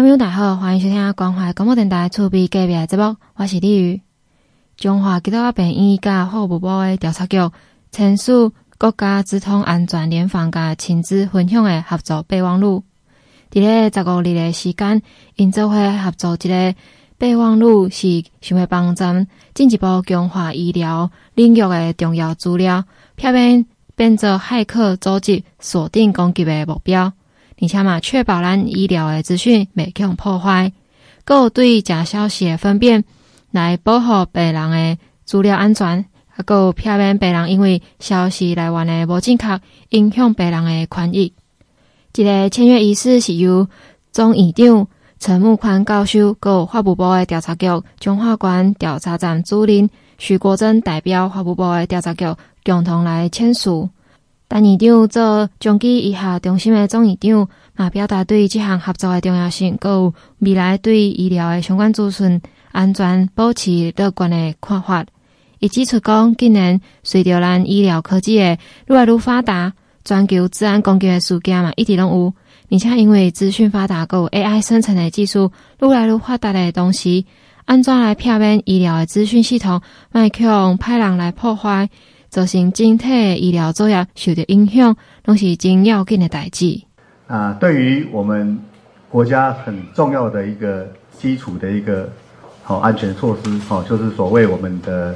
朋友大家好，欢迎收听关怀广播电台厝边隔壁节目，我是李宇。中华基督教病院甲法务部的调查局签署国家资通安全联防甲亲子分享的合作备忘录。伫咧十五日的时间，因做伙合作一个备忘录，是想要帮咱进一步强化医疗领域的重要资料，避免变做骇客组织锁定攻击的目标。而且嘛，确保咱医疗的资讯未被破坏，对假消息的分辨，来保护病人的资料安全，还阁有避免病人因为消息来源的无正确，影响病人的权益。这个签约仪式是由总院长陈木宽教授，阁有法务部的调查局中华关调查站主任徐国珍代表法务部的调查局共同来签署。陈院长做中基医学中心的总院长，嘛表达对这项合作的重要性，阁有未来对医疗的相关资讯安全保持乐观的看法。伊指出讲，近年随着咱医疗科技的愈来愈发达，全球治安攻击的事件嘛一直拢有，而且因为资讯发达，阁有 AI 生成的技术愈来愈发达的同时，安怎来避免医疗的资讯系统，卖去用歹人来破坏？造成整体医疗作业受到影响，拢是真要紧的代志。啊，对于我们国家很重要的一个基础的一个好安全措施，哦，就是所谓我们的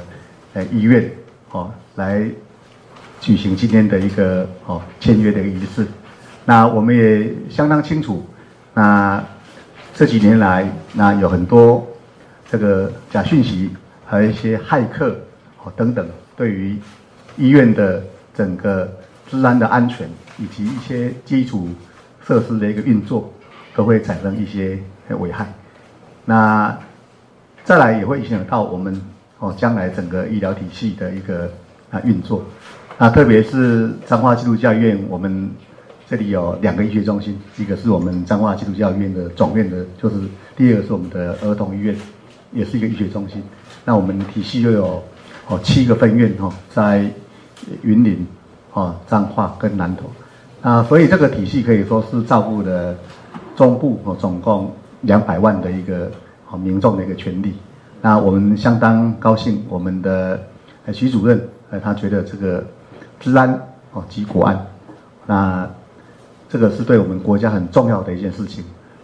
呃医院，哦，来举行今天的一个哦签约的仪式。那我们也相当清楚，那这几年来，那有很多这个假讯息，还有一些骇客，哦等等，对于医院的整个治安的安全，以及一些基础设施的一个运作，都会产生一些危害。那再来也会影响到我们哦将来整个医疗体系的一个啊运作。那特别是彰化基督教医院，我们这里有两个医学中心，一个是我们彰化基督教医院的总院的，就是第二个是我们的儿童医院，也是一个医学中心。那我们体系又有哦七个分院哦在。云林、啊彰化跟南投，啊，所以这个体系可以说是照顾了中部哦，总共两百万的一个哦民众的一个权利。那我们相当高兴，我们的徐主任呃，他觉得这个治安哦及国安，那这个是对我们国家很重要的一件事情。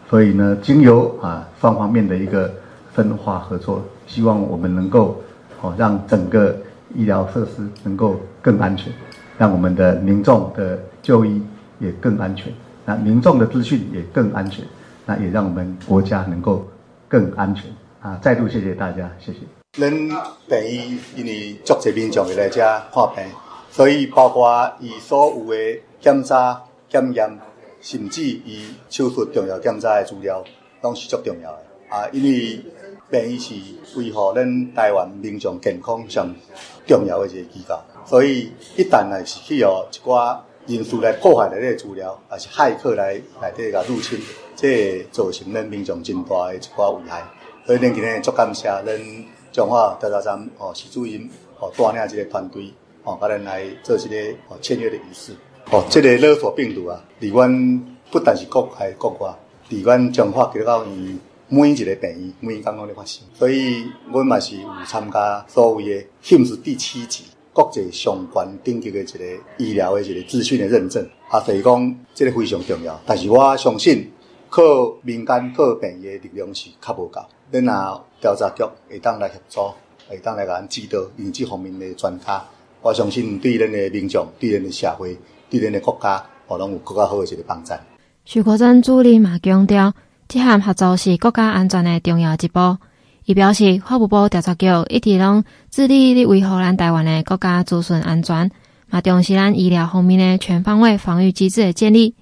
所以呢，经由啊双方面的一个分化合作，希望我们能够哦让整个。医疗设施能够更安全，让我们的民众的就医也更安全，那民众的资讯也更安全，那也让我们国家能够更安全啊！再度谢谢大家，谢谢。咱病院因为足侪民众会来这看病，所以包括伊所有的检查、检验，甚至伊手术重要检查的资料，拢是足重要的啊！因为病院是维护咱台湾民众健康上重要的一个机构，所以一旦来是去有一寡人士来破坏咱的资料，还是骇客来来这个入侵，这、造成咱民众真大的一寡危害。所以咱今天足感谢咱彰化调查站哦，徐主任哦带领这个团队哦，甲咱来做这个哦签约的仪式。哦，这个勒索病毒啊，离阮不但是国外国外，离阮彰化给到伊。每一个病院，每一工拢在发生，所以阮嘛是有参加所谓的 HIMS 第七级国际上关顶级的一个医疗的一个资讯的认证，啊，所以讲这个非常重要。但是我相信靠民间、靠病院的力量是较无够，恁若调查局会当来协助，会当来甲咱指导，用这方面的专家，我相信对咱的民众、对咱的社会、对咱的国家，可能有更加好的一个帮助。徐国珍主任嘛强调。这项合作是国家安全的重要一步。伊表示，法务部调查局一直拢致力于维护咱台湾的国家资讯安全，嘛重视咱医疗方面的全方位防御机制的建立。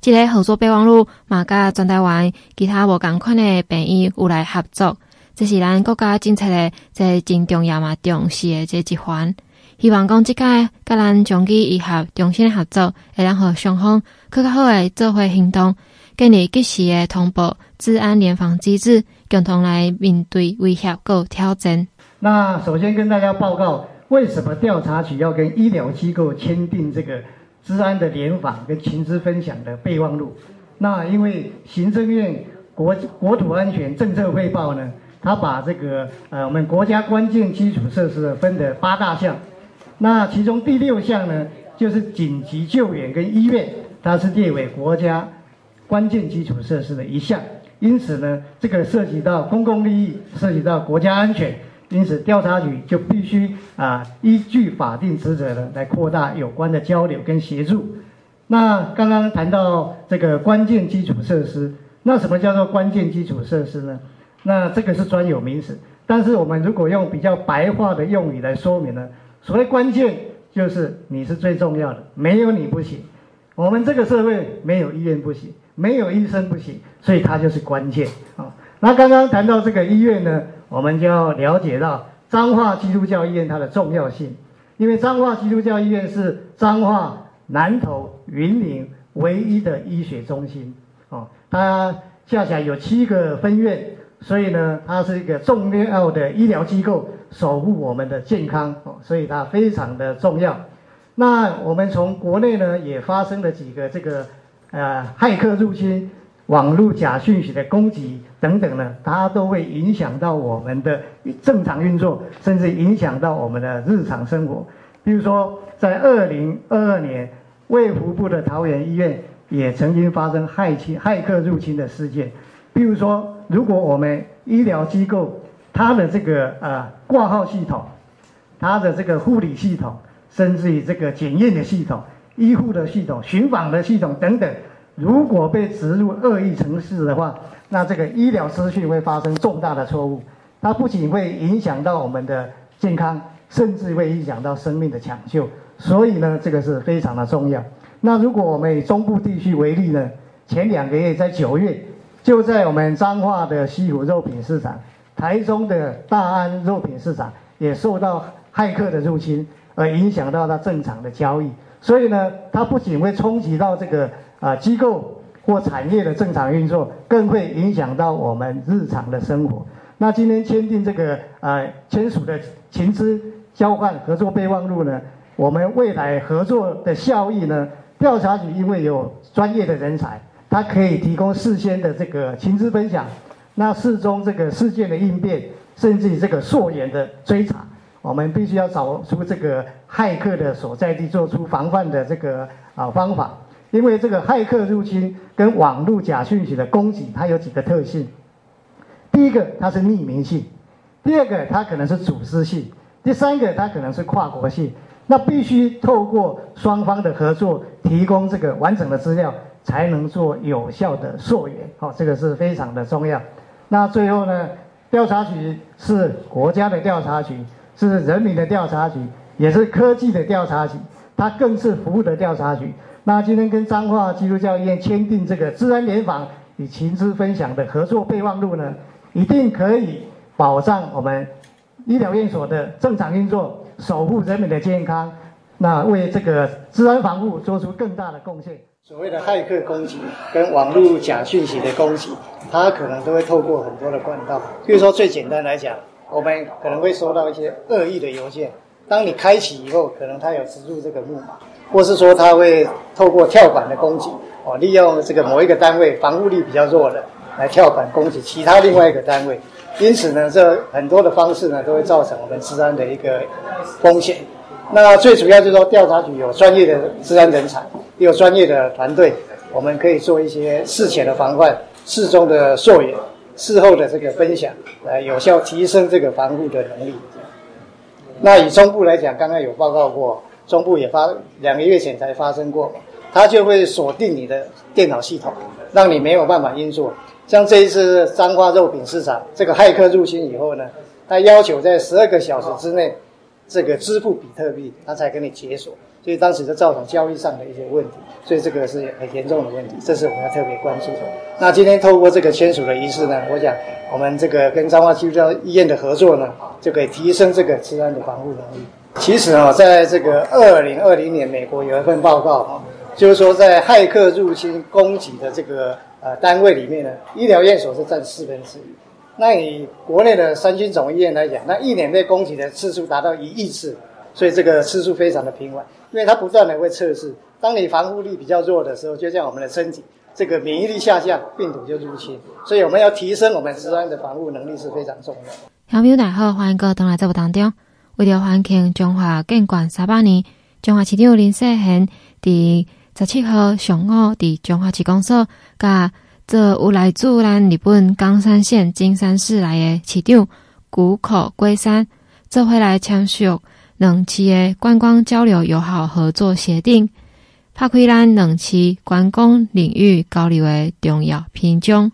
这个合作备忘录嘛，甲全台湾其他无共款的病院有来合作，这是咱国家政策的这真重要嘛重视的这一环。希望讲即届甲咱中基医学重新合作，会让互双方更加好的做伙行动。建立及时的通报治安联防机制，共同来面对威胁和挑战。那首先跟大家报告，为什么调查局要跟医疗机构签订这个治安的联防跟情资分享的备忘录？那因为行政院国国土安全政策汇报呢，它把这个呃我们国家关键基础设施分的八大项，那其中第六项呢，就是紧急救援跟医院，它是列为国家关键基础设施的一项。因此呢，这个涉及到公共利益，涉及到国家安全，因此调查局就必须啊依据法定职责呢来扩大有关的交流跟协助。那刚刚谈到这个关键基础设施，那什么叫做关键基础设施呢？那这个是专有名词，但是我们如果用比较白话的用语来说明呢，所谓关键就是你是最重要的，没有你不行。我们这个社会没有医院不行，没有医生不行，所以它就是关键啊。那刚刚谈到这个医院呢，我们就要了解到彰化基督教医院它的重要性，因为彰化基督教医院是彰化。南投、云林唯一的医学中心，哦，它下辖有七个分院，所以呢，它是一个重要的医疗机构，守护我们的健康，哦，所以它非常的重要。那我们从国内呢，也发生了几个这个呃骇客入侵、网络假讯息的攻击等等呢，它都会影响到我们的正常运作，甚至影响到我们的日常生活。比如说，在二零二二年，卫福部的桃园医院也曾经发生骇侵、骇客入侵的事件。比如说，如果我们医疗机构它的这个呃挂号系统、它的这个护理系统，甚至于这个检验的系统、医护的系统、巡访的系统等等，如果被植入恶意程式的话，那这个医疗资讯会发生重大的错误。它不仅会影响到我们的健康。甚至会影响到生命的抢救，所以呢，这个是非常的重要。那如果我们以中部地区为例呢，前两个月在九月，就在我们彰化的西湖肉品市场、台中的大安肉品市场也受到骇客的入侵，而影响到它正常的交易。所以呢，它不仅会冲击到这个啊机构或产业的正常运作，更会影响到我们日常的生活。那今天签订这个啊签署的情资。交换合作备忘录呢，我们未来合作的效益呢？调查局因为有专业的人才，他可以提供事先的这个情资分享，那事中这个事件的应变，甚至于这个溯源的追查，我们必须要找出这个骇客的所在地，做出防范的这个啊方法。因为这个骇客入侵跟网络假讯息的攻击，它有几个特性：第一个，它是匿名性；第二个，它可能是组织性。第三个，它可能是跨国性，那必须透过双方的合作，提供这个完整的资料，才能做有效的溯源。好，这个是非常的重要。那最后呢，调查局是国家的调查局，是人民的调查局，也是科技的调查局，它更是服务的调查局。那今天跟彰化基督教医院签订这个治安联防与情资分享的合作备忘录呢，一定可以保障我们。医疗院所的正常运作，守护人民的健康，那为这个治安防护做出更大的贡献。所谓的骇客攻击跟网络假讯息的攻击，它可能都会透过很多的管道。比如说最简单来讲，我们可能会收到一些恶意的邮件，当你开启以后，可能它有植入这个木马，或是说它会透过跳板的攻击，哦，利用这个某一个单位防护力比较弱的来跳板攻击其他另外一个单位。因此呢，这很多的方式呢，都会造成我们治安的一个风险。那最主要就是说，调查局有专业的治安人才，有专业的团队，我们可以做一些事前的防范、事中的溯源、事后的这个分享，来有效提升这个防护的能力。那以中部来讲，刚刚有报告过，中部也发两个月前才发生过，它就会锁定你的电脑系统，让你没有办法运作。像这一次彰化肉品市场这个骇客入侵以后呢，他要求在十二个小时之内，这个支付比特币，他才给你解锁，所以当时就造成交易上的一些问题，所以这个是很严重的问题，这是我们要特别关注的。那今天透过这个签署的仪式呢，我想我们这个跟彰化基督教医院的合作呢，就可以提升这个治安的防护能力。其实啊，在这个二零二零年，美国有一份报告啊，就是说在骇客入侵攻击的这个。呃，单位里面呢，医疗院所是占四分之一。那以国内的三军总医院来讲，那一年被攻击的次数达到一亿次，所以这个次数非常的频繁。因为它不断的会测试，当你防护力比较弱的时候，就像我们的身体，这个免疫力下降，病毒就入侵。所以我们要提升我们自身的防护能力是非常重要的。小朋友大家好，欢迎各位登来节目当中。为了欢庆中华建馆三百年，中华市长林世贤伫十七号上午伫中华市公所，甲这有来自咱日本冈山县金山市来的市长谷口圭山，做回来签署两市的观光交流友好合作协定，拍开咱两市观光领域交流的重要篇章。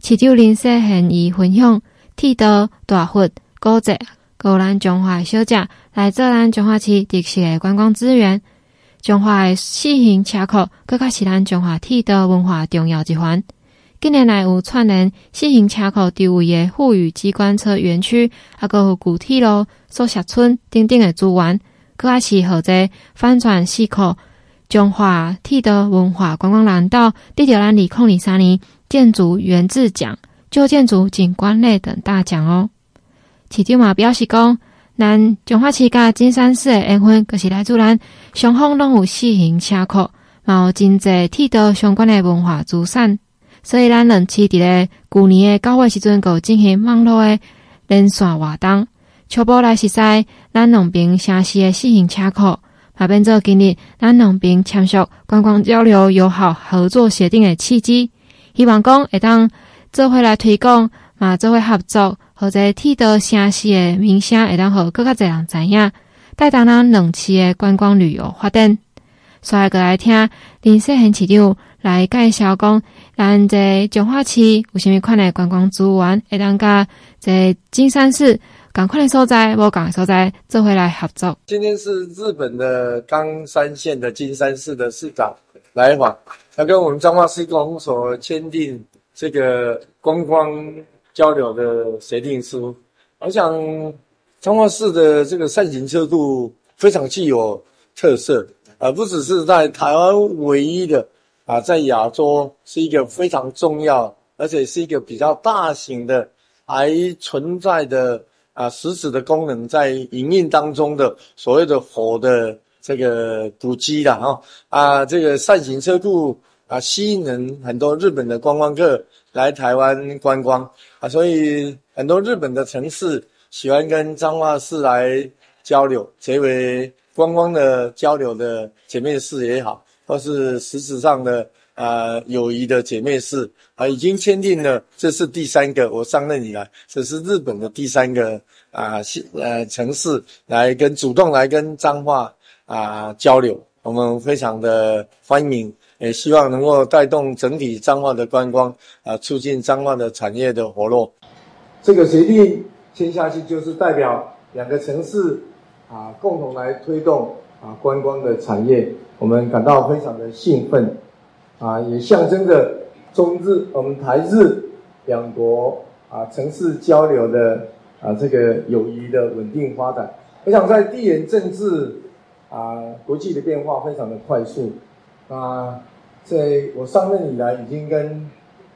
市长林世贤伊分享。铁道、大佛、古迹，有咱中华小姐来做咱中华市特色的观光资源。中华的四行车库，更加是咱中华铁道文化重要一环。近年来有串联四行车库周围的富裕机关车园区，还有古铁路、宿舍村等等的资源，更加是负责翻转四库中华铁道文化观光廊道，得到咱二零二三年建筑原址奖。旧建筑景观类等大奖哦。市长嘛表示讲，咱中华市甲金山市的缘分，就是来自咱双方拢有四行车库，嘛有真侪铁道相关的文化资产。所以咱两市伫咧旧年的九月时阵，有进行网络诶连线活动，初步来熟悉咱两边城市诶四行车库，嘛变做今日咱两边签署观光交流友好合作协定诶契机，希望讲会当。做伙来推广嘛，做伙合作，或者铁道城市诶名声会当互更加侪人知影，带动咱两市诶观光旅游发展。所以过来听林世贤市长来介绍讲，咱这彰化市有虾米款的观光资源，会当甲这金山市共款的所在，无共的所在做回来合作。今天是日本的冈山县的金山市的市长来访，他跟我们彰化市公所签订。这个观光交流的协定书，我想彰化市的这个扇形车库非常具有特色，而不只是在台湾唯一的啊，在亚洲是一个非常重要，而且是一个比较大型的，还存在的啊实质的功能在营运当中的所谓的火的这个古迹啦，哈啊，这个扇形车库。啊，吸引人很多日本的观光客来台湾观光啊，所以很多日本的城市喜欢跟彰化市来交流，结为观光的交流的姐妹市也好，或是实质上的啊友谊的姐妹市啊，已经签订了，这是第三个，我上任以来，这是日本的第三个啊，呃城市来跟主动来跟彰化啊交流，我们非常的欢迎。也希望能够带动整体彰化的观光，啊，促进彰化的产业的活络。这个协定签下去，就是代表两个城市啊，共同来推动啊观光的产业。我们感到非常的兴奋，啊，也象征着中日我们台日两国啊城市交流的啊这个友谊的稳定发展。我想在地缘政治啊国际的变化非常的快速，啊。在我上任以来，已经跟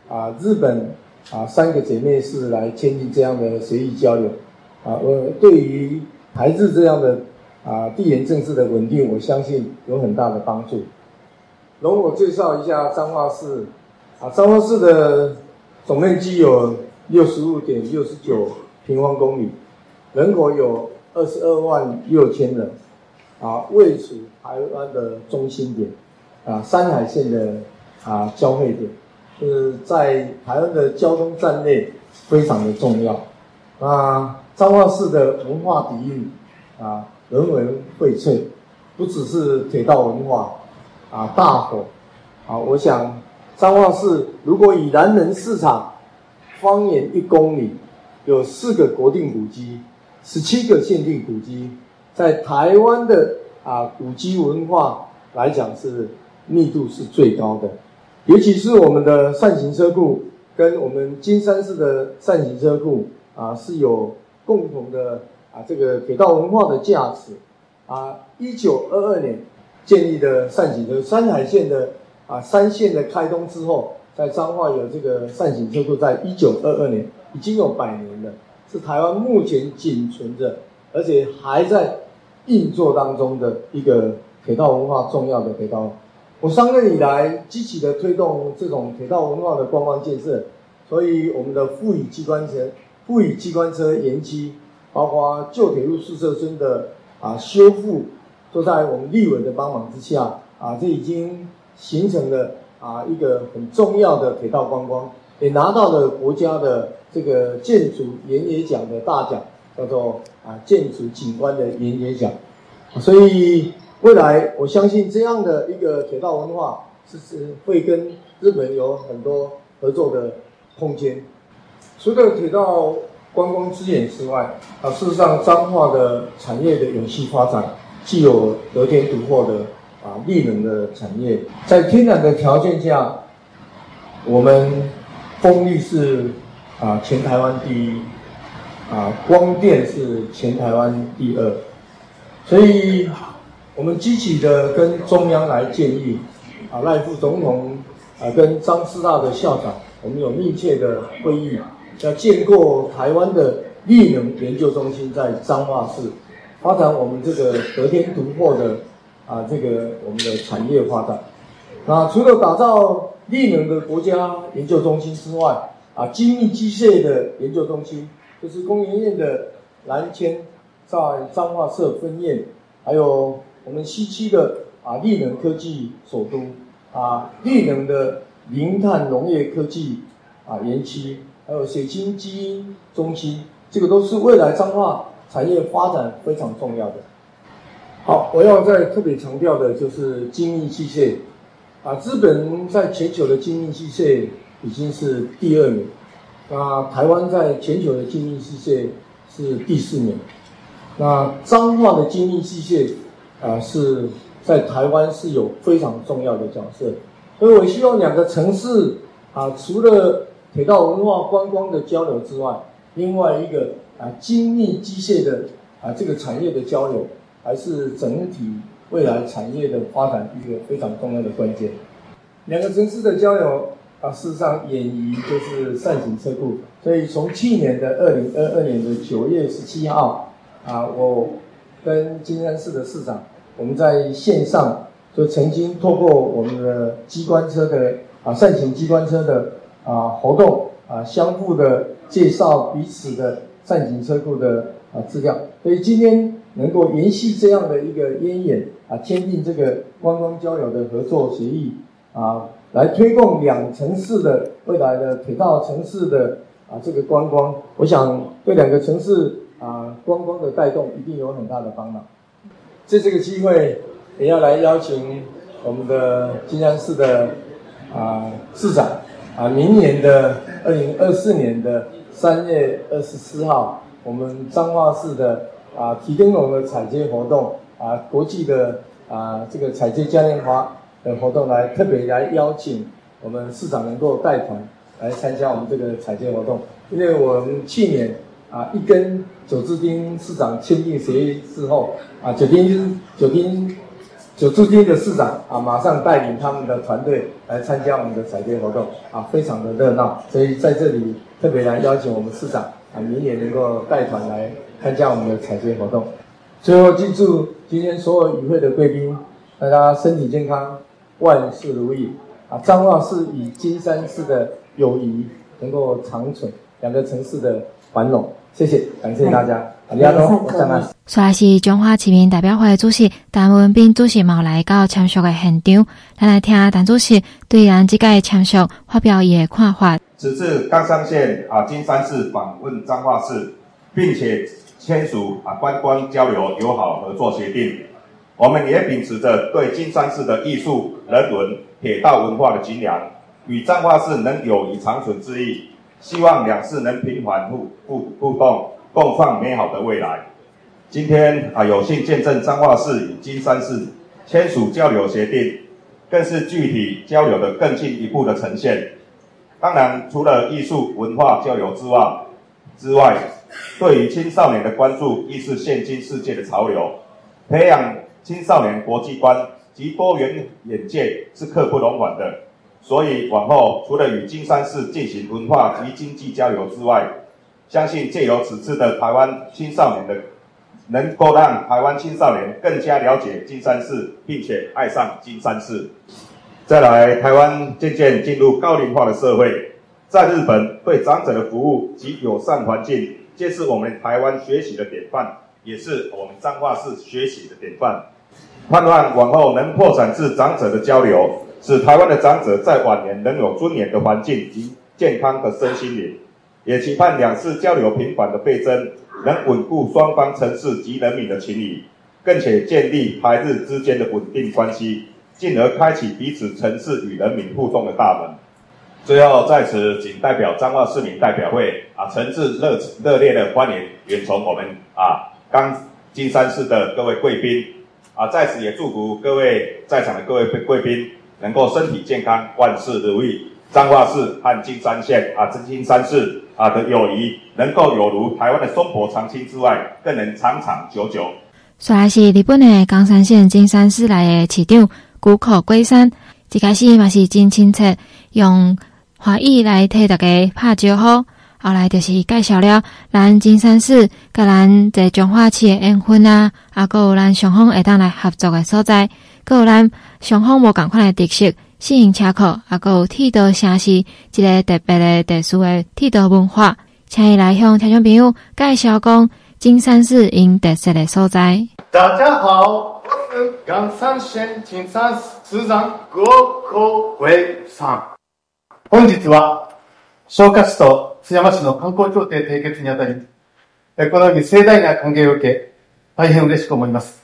啊日本啊三个姐妹市来签订这样的协议交流，啊，我对于台日这样的啊地缘政治的稳定，我相信有很大的帮助。容我介绍一下彰化市，啊，彰化市的总面积有六十五点六十九平方公里，人口有二十二万六千人，啊，位处台湾的中心点。啊，山海线的啊交汇点，是在台湾的交通战略非常的重要。啊，彰化市的文化底蕴啊，人文荟萃，不只是铁道文化啊，大火啊，我想彰化市如果以南门市场方圆一公里，有四个国定古迹，十七个限定古迹，在台湾的啊古迹文化来讲是。密度是最高的，尤其是我们的扇形车库跟我们金山市的扇形车库啊，是有共同的啊这个铁道文化的价值啊。一九二二年建立的扇形车，山海线的啊三线的开通之后，在彰化有这个善行车库，在一九二二年已经有百年了，是台湾目前仅存着而且还在运作当中的一个铁道文化重要的铁道。我上任以来，积极的推动这种铁道文化的观光建设，所以我们的富乙机关车、富乙机关车延期，包括旧铁路宿舍村的啊修复，都在我们立委的帮忙之下啊，这已经形成了啊一个很重要的铁道观光，也拿到了国家的这个建筑研野奖的大奖，叫做啊建筑景观的研野奖，所以未来我相信这样的一个铁道文化是是会跟日本有很多合作的空间。除了铁道观光资源之外，啊，事实上彰化的产业的永续发展，既有得天独厚的啊绿能的产业，在天然的条件下，我们风力是啊全台湾第一。啊，光电是全台湾第二，所以我们积极的跟中央来建议，啊，赖副总统啊，跟张师大的校长，我们有密切的会议，要建构台湾的绿能研究中心在彰化市，发展我们这个得天独厚的啊，这个我们的产业发展。那除了打造绿能的国家研究中心之外，啊，精密机械的研究中心。就是工研院的南迁在彰化设分院，还有我们西区的啊绿能科技首都啊绿能的零碳农业科技啊园区，还有血清基因中心，这个都是未来彰化产业发展非常重要的。好，我要再特别强调的就是精密机械啊，日本在全球的精密机械已经是第二名。那台湾在全球的精密机械是第四名，那彰化的精密机械啊是在台湾是有非常重要的角色，所以我希望两个城市啊，除了铁道文化观光的交流之外，另外一个啊精密机械的啊这个产业的交流，还是整体未来产业的发展一个非常重要的关键。两个城市的交流。啊，事实上，演仪就是善行车库，所以从去年的二零二二年的九月十七号，啊，我跟金山市的市长，我们在线上就曾经透过我们的机关车的啊善行机关车的啊活动啊，相互的介绍彼此的善行车库的啊资料，所以今天能够延续这样的一个渊源啊，签订这个观光交流的合作协议啊。来推动两城市的未来的铁道城市的啊这个观光，我想对两个城市啊观光的带动一定有很大的帮忙。借这个机会，也要来邀请我们的金山市的啊市长啊，明年的二零二四年的三月二十四号，我们彰化市的啊提灯笼的踩街活动啊，国际的啊这个踩街嘉年华。的活动来特别来邀请我们市长能够带团来参加我们这个踩街活动，因为我们去年啊一跟九芝丁市长签订协议之后啊，久丁九丁久志丁的市长啊马上带领他们的团队来参加我们的踩街活动啊，非常的热闹，所以在这里特别来邀请我们市长啊明年能够带团来参加我们的踩街活动。最后，记住今天所有与会的贵宾，大家身体健康。万事如意啊！彰化市与金山市的友谊能够长存，两个城市的繁荣。谢谢，感谢大家。大家好，我是中华市民代表会主席谭文彬主席冇来到签署的现场，咱来听谭主席对咱这届签署发表伊的看法。此次冈山县啊金山市访问彰化市，并且签署啊观光交流友好合作协定。我们也秉持着对金山市的艺术、人文、铁道文化的敬仰，与彰化市能友谊长存之意，希望两市能频繁互互互动，共创美好的未来。今天啊，有幸见证彰化市与金山市签署交流协定，更是具体交流的更进一步的呈现。当然，除了艺术文化交流之外，之外，对于青少年的关注亦是现今世界的潮流，培养。青少年国际观及多元眼界是刻不容缓的，所以往后除了与金山市进行文化及经济交流之外，相信借由此次的台湾青少年的，能够让台湾青少年更加了解金山市，并且爱上金山市。再来，台湾渐渐进入高龄化的社会，在日本对长者的服务及友善环境，皆是我们台湾学习的典范，也是我们彰化市学习的典范。盼望往后能扩展至长者的交流，使台湾的长者在晚年能有尊严的环境及健康的身心灵。也期盼两市交流频繁的倍增，能稳固双方城市及人民的情谊，更且建立台日之间的稳定关系，进而开启彼此城市与人民互动的大门。最后在此仅代表彰化市民代表会啊，诚挚热热烈的欢迎远从我们啊刚金山市的各位贵宾啊，在此也祝福各位在场的各位贵宾能够身体健康，万事如意。彰化市和金山县啊，金山市啊的友谊，能够有如台湾的松柏长青之外，更能长长久久。说来是日本的冈山县金山市内的市长谷口圭山，一开始嘛是真亲切，用华语来替大家拍招呼，后来就是介绍了咱金山市甲咱在彰化市的缘分啊，啊，还有咱双方会当来合作的所在，还有咱双方无共款的特色。新型车库，啊，有铁道城市，一个特别的、特殊的铁道文化，请伊来向听众朋友介绍讲金山市因特色的所在。大家好，我是冈山县金山市市长谷口圭三。本日は草加市と津山市の観光协定缔结にあたり、このように盛大な歓迎を受け、大変嬉しく思います。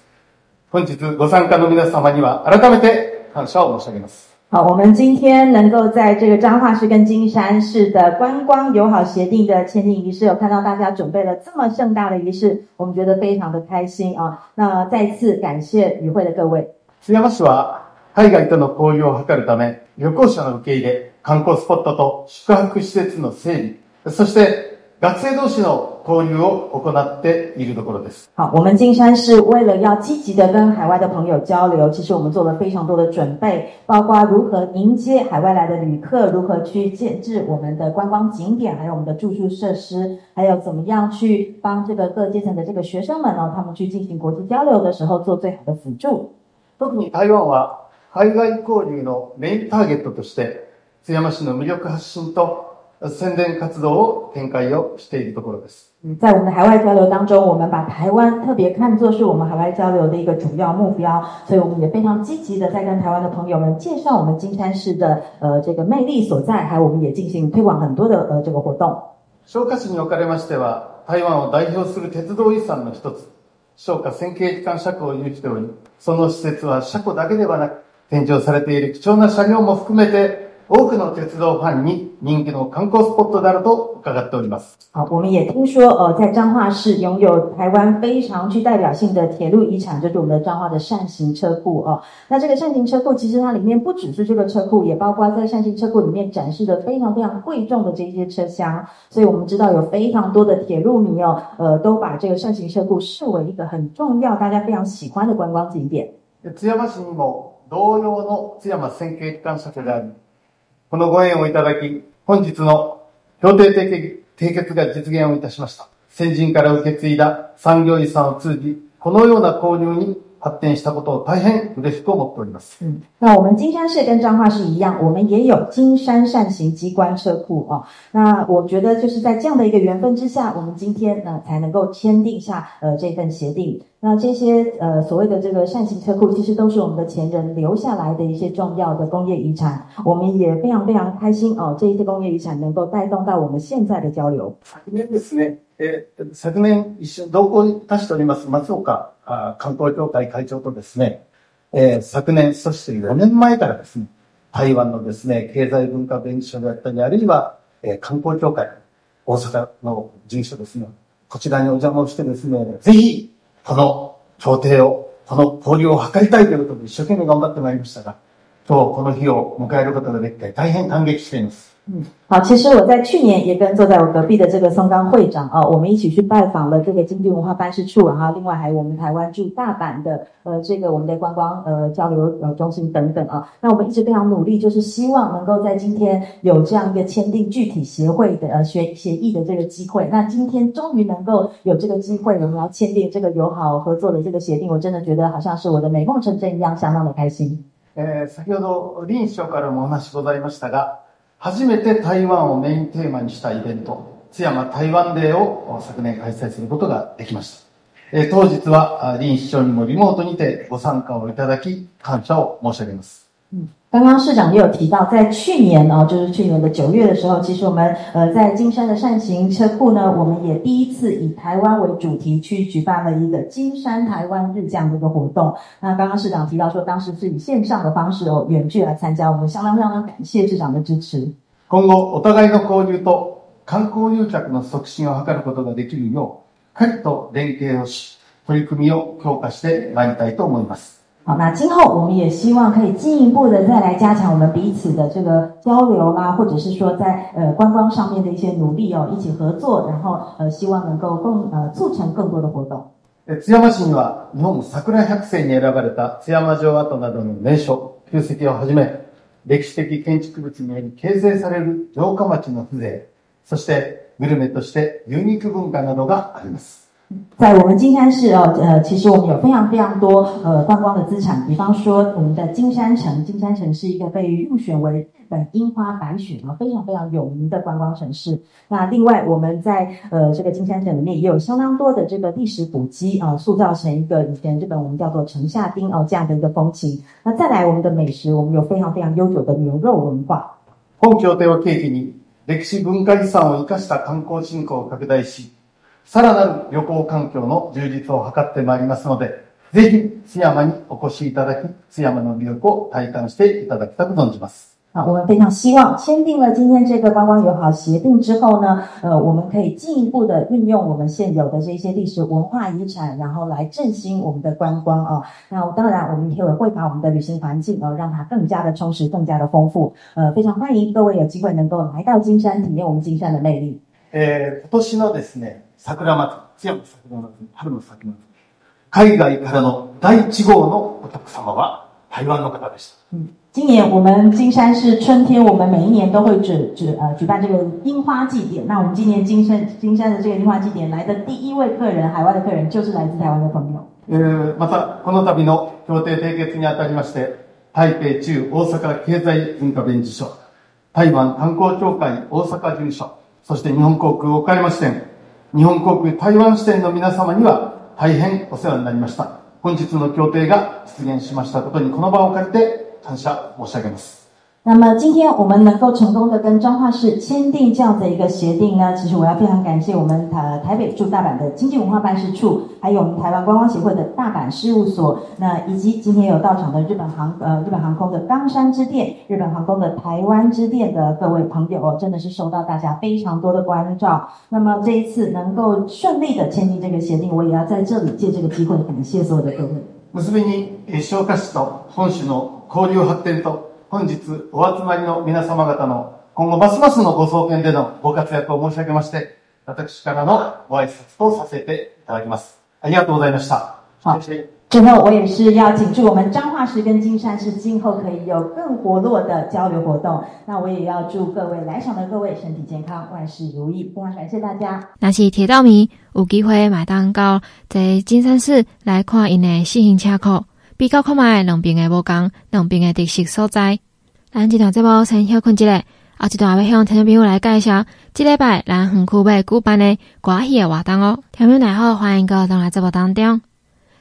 本日ご参加の皆様には改めて感谢を申し上げます。好，我们今天能够在这个彰化市跟金山市的观光友好协定的签订仪式，有看到大家准备了这么盛大的仪式，我们觉得非常的开心啊！那再次感谢与会的各位。津山市は海外との交流を図るため、旅行者の受け入れ、观光スポットと宿泊施设の整备、そして学生同士の 交流を行っているところです。好，我们金山市为了要积极的跟海外的朋友交流，其实我们做了非常多的准备，包括如何迎接海外来的旅客，如何去建置我们的观光景点，还有我们的住宿设施，还有怎么样去帮这个各阶层的这个学生们呢，他们去进行国际交流的时候做最好的辅助。特に台湾は海外交流のメインターゲットとして、津山市の魅力発信と 宣传活动を展开をしているところです。在我们的海外交流当中，我们把台湾特别看作是我们海外交流的一个主要目标，所以我们也非常积极的在跟台湾的朋友们介绍我们金山市的呃这个魅力所在，还有我们也进行推广很多的呃这个活动。草加市におかれましては、台湾を代表する铁道遗产の一つ、草加线形机関车库を有しており、その施设は车库だけではなく、展示されている贵重な车両も含めて、多くの鉄道ファンに人気の观光スポットであると伺っております。好，我们也听说，呃，在彰化市拥有台湾非常具代表性的铁路遗产，就是我们的彰化的扇形车库哦。那这个扇形车库，其实它里面不只是这个车库，也包括在扇形车库里面展示的非常非常贵重的这些车厢。所以我们知道有非常多的铁路迷哦，呃，都把这个扇形车库视为一个很重要、大家非常喜欢的观光景点。津山市にも同様の津山线形机关车库があり、 このご縁をいただき、本日の协定缔结が実现をいたしました。先人から受け継いだ产业遗产を通じ、このような交流に発展したことを大変嬉しく思っております。嗯，那我们金山市跟彰化市一样，我们也有金山扇形机关车库哦。那我觉得就是在这样的一个缘分之下，我们今天呢才能够签订下呃这份协定。那这些呃所谓的这个扇形车库，其实都是我们的前人留下来的一些重要的工业遗产。我们也非常非常开心哦，这一些工业遗产能够带动到我们现在的交流。昨年ですね、えー、昨年一绪に同行いたしております松冈あ観光协会会长とですね、えー、昨年、そして4年前からですね、台湾のですね、経済文化弁护所であったり、あるいは、えー、観光协会、大阪の事务所ですね、こちらにお邪魔をしてですね、ぜひ、 この協定を、この交流を図りたいということで一生懸命頑張ってまいりましたが、今日この日を迎えることができて大変感激しています。嗯，好，其实我在去年也跟坐在我隔壁的这个松冈会长啊，我们一起去拜访了这个经济文化办事处，然后另外还有我们台湾驻大阪的呃这个我们的观光呃交流呃中心等等啊。那我们一直非常努力，就是希望能够在今天有这样一个签订具体协会的呃协协议的这个机会。那今天终于能够有这个机会，我们要签订这个友好合作的这个协定，我真的觉得好像是我的美梦成真一样，相当的开心。 えー、先ほど林市长からもお话ございましたが、 初めて台湾をメインテーマにしたイベント、津山台湾デーを昨年開催することができました。え、当日は林市長にもリモートにてご参加をいただき、感謝を申し上げます。うん刚刚市长也有提到，在去年哦，就是去年的九月的时候，其实我们呃在金山的善行车库呢，我们也第一次以台湾为主题去举办了一个金山台湾日这样的一个活动。那刚刚市长提到说，当时是以线上的方式哦远距来参加，我们相当相当感谢市长的支持。今后お互いの交流と観光游客の促进を図ることができるよう、しっかりと连携をし、取り组みを强化してまいりたいと思います。 好，那今后我们也希望可以进一步的再来加强我们彼此的这个交流啦，或者是说在呃观光上面的一些努力哦，一起合作，然后呃希望能够更呃促成更多的活动。津山市には日本桜百选に选ばれた津山城迹などの名所、旧迹をはじめ、歴史的建筑物により形成される城下町の风情、そしてグルメとしてユニーク文化などがあります。 在我们金山市哦，呃，其实我们有非常非常多呃观光的资产，比方说我们的金山城，金山城是一个被入选为日本樱花白雪啊非常非常有名的观光城市。那另外我们在呃这个金山城里面也有相当多的这个历史古迹啊，塑造成一个以前日本我们叫做城下町哦这样的一个风情。那再来我们的美食，我们有非常非常悠久的牛肉文化。本协定を契机に历史文化遗产を生かした观光振兴を拡大し。 さらなる旅行环境の充実を図ってまいりますので、ぜひ津山にお越しいただき、津山の魅力を体感していただきたく存じます。啊，我们非常希望签订了今天这个观光友好协定之后呢，呃，我们可以进一步的运用我们现有的这些历史文化遗产，然后来振兴我们的观光啊。那当然，我们也会把我们的旅行环境啊，让它更加的充实，更加的丰富。呃，非常欢迎各位有机会能够来到金山，体验我们金山的魅力。呃，今年のですね。桜祭り、津山桜祭り、春の桜祭り。海外からの第1号のお客様は台湾の方でした。今年我们金山是春天，我们每一年都会举举呃举办这个樱花祭典。那我们今年金山金山的这个樱花祭典来的第一位客人，海外的客人就是来自台湾的朋友。呃，またこの度の协定缔结にあたりまして、台北驻大阪经济文化弁事所、台湾観光协会大阪事务所、そして日本航空冈山支店。日本航空台湾支店の皆様には大変お世話になりました。本日の協定が実現しましたことにこの場を借りて感謝申し上げます。那么今天我们能够成功的跟彰化市签订这样的一个协定呢，其实我要非常感谢我们台台北驻大阪的经济文化办事处，还有我们台湾观光协会的大阪事务所，那以及今天有到场的日本航呃日本航空的冈山支店、日本航空的台湾支店的各位朋友哦，真的是受到大家非常多的关照。那么这一次能够顺利的签订这个协定，我也要在这里借这个机会感谢所有的各位。本日お集まりの皆様方の今后ますますのご创建でのご活跃を申し上げまして、私からのご挨拶とさせていただきます。ありがとうございました。好，最后我也是要谨祝我们彰化市跟金山市今后可以有更活络的交流活动。那我也要祝各位来场的各位身体健康，万事如意。非常感谢大家。若是铁道迷有机会买单到在金山市来看因的细型车库。比较看卖两边的无同，两边的特色所在。咱这段节目先休困一下，后一段要向听众朋友来介绍，这礼拜咱园区要举办的歌戏的活动哦。听众大好，欢迎各位同来节目当中。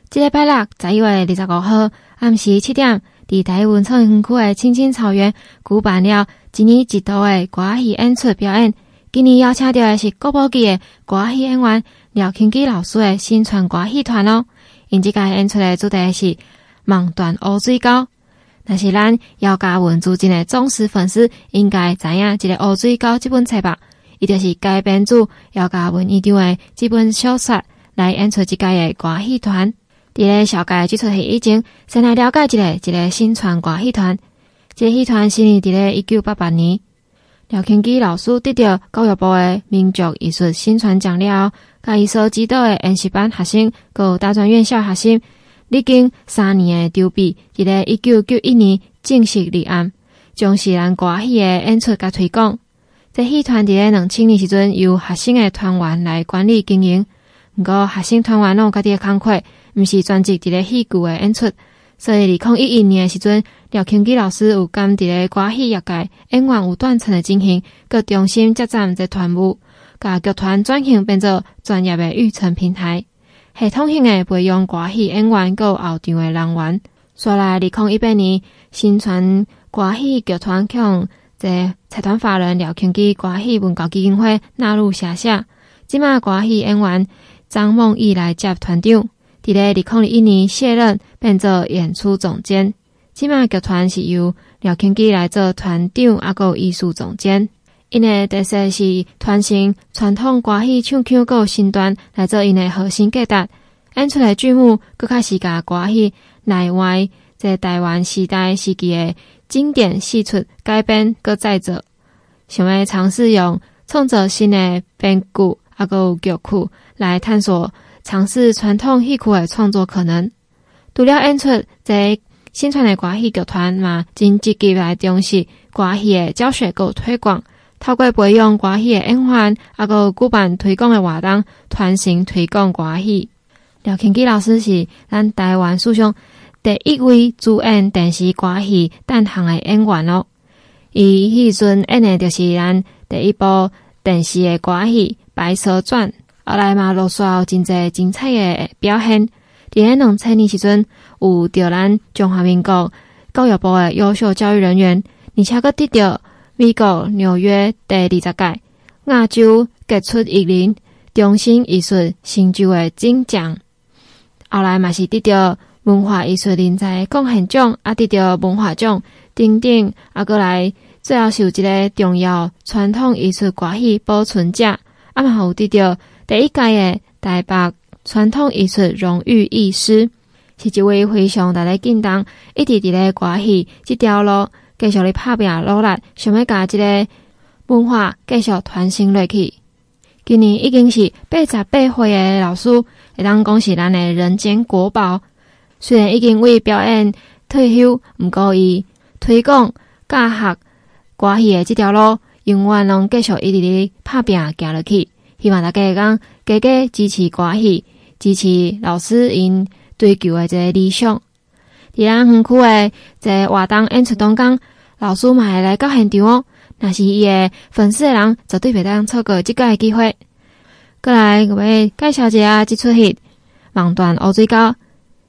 这礼拜六十一月二十五号暗时七点，伫台湾文创园区的青青草原举办了一年一度的歌戏演出表演。今年邀请到的是国宝级的歌戏演员廖庆基老师的新传歌戏团哦。因这个演出的主题是。梦断乌水沟，那是咱姚嘉文资深的忠实粉丝应该知影，这个乌水沟这本册吧，伊就是改编自姚嘉文一张的这本小说来演出这届的歌戏团。伫咧小介这出戏以前，先来了解一下这个新传歌戏团。这个戏团成立伫咧一九八八年，廖庆基老师得到教育部的民族艺术新传奖了，甲伊所指导的演习班学生，佮大专院校学生。历经三年的筹备，伫咧一九九一年正式立案，将西南歌戏的演出甲推广。这戏团伫咧两千年时阵由学生的团员来管理经营。毋过学生团员拢有家己的工课，毋是专职伫咧戏剧的演出，所以，二零一一年的时阵，廖庆基老师有甘伫咧歌戏业界演员有断层的情形，佮重新接掌这团务，甲剧团转型变做专业的育成平台，系统性的培养歌戏演员佮后场的人员。说来，二零一八年，新传歌戏剧团向这财团法人廖庆基歌戏文教基金会纳入辖下，即马歌戏演员张梦毅来接团长。伫咧二零一一年卸任，变做演出总监。即马剧团是由廖庆基来做团长，阿个艺术总监。因个特色是传承传统歌戏唱腔，个身段来做因个核心价值。演出来剧目，阁较是甲歌戏内外在台湾时代时期诶经典戏出改编，阁再造，想要尝试用创作新诶编剧，阿个剧曲来探索。尝试传统戏曲诶创作可能，除了演出，在新传诶歌戏剧团嘛，真积极来重视歌戏诶教学和推广，透过培养歌戏的演员，啊个举办推广的活动，传承推广歌戏。廖庆基老师是咱台湾史上第一位主演电视歌戏单行的演员咯，伊迄阵演的就是咱第一部电视的歌戏《白蛇传》。后来嘛，陆续有真侪精彩的表现。伫咧两千年时阵，有着咱中华民国教育部的优秀教育人员，而且阁得到美国纽约第二十届亚洲杰出艺人中心艺术成就的金奖。后来嘛是得到文化艺术人才贡献奖，啊得到文化奖等等，啊过来最后是有一个重要传统艺术歌戏保存者，啊嘛有得到。第一届的台北传统艺术荣誉艺师，是一位非常大的劲动，一直伫咧歌戏这条路继续咧拍拼努力，想要甲这个文化继续传承落去。今年已经是八十八岁诶老师，会当讲是咱诶人间国宝。虽然已经为表演退休，毋过伊推广教学歌戏的这条路，永远拢继续一直咧拍拼行落去。希望大家会讲加加支持歌戏，支持老师因追求的这个理想。伫咱园区的这个活动演出当中，老师嘛会来到现场哦。若是伊个粉丝的人，绝对袂当错过这个机会。过来，我要介绍一下这出戏《梦断乌水沟》。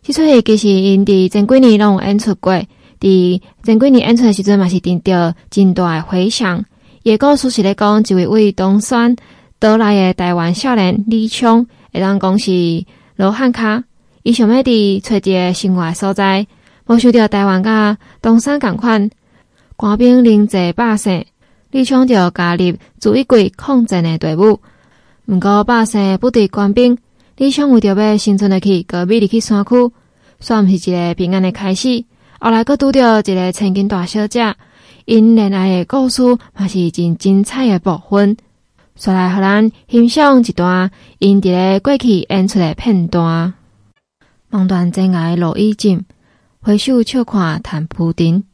这出戏其实因伫前几年拢有演出过，伫前几年演出的时阵嘛是得到真大的回响。伊个故事是咧讲一位为东山。倒来的台湾少年李聪，会当讲是罗汉卡，伊想要伫找一个生活所在，无想到台湾甲东山共款，官兵临济百姓，李聪就加入自一柜抗战的队伍。毋过百姓不敌官兵，李聪为着要生存落去，隔壁入去山区，算毋是一个平安的开始。后来阁拄着一个千金大小姐，因恋爱的故事嘛是真精彩的部分。再来，互咱欣赏一段因伫咧过去演出的片段。梦断真爱路已尽，回首笑看谈浮沉。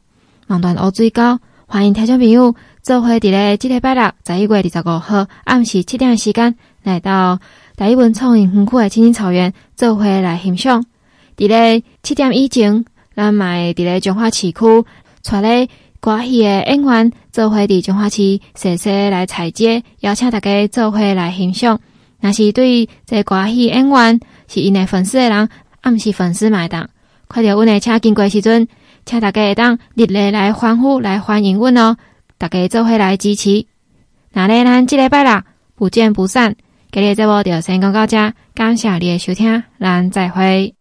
望断乌水沟，欢迎听众朋友做伙伫咧即礼拜六十一月二十五号暗时七点的时间，来到台语文创园区的青青草原，做伙来欣赏。伫咧七点以前，咱嘛会伫咧彰化市区，带咧。歌戏的演员做伙伫彰化市细细来采接，邀请大家做伙来欣赏。若是对于这歌戏演员是因的粉丝的人，暗时粉丝买单，看到阮的车经过时阵，请大家会当热烈来欢呼来欢迎阮哦！大家做伙来支持。那咧，咱即礼拜啦，不见不散。今日节目就先讲到这，感谢你的收听，咱再会。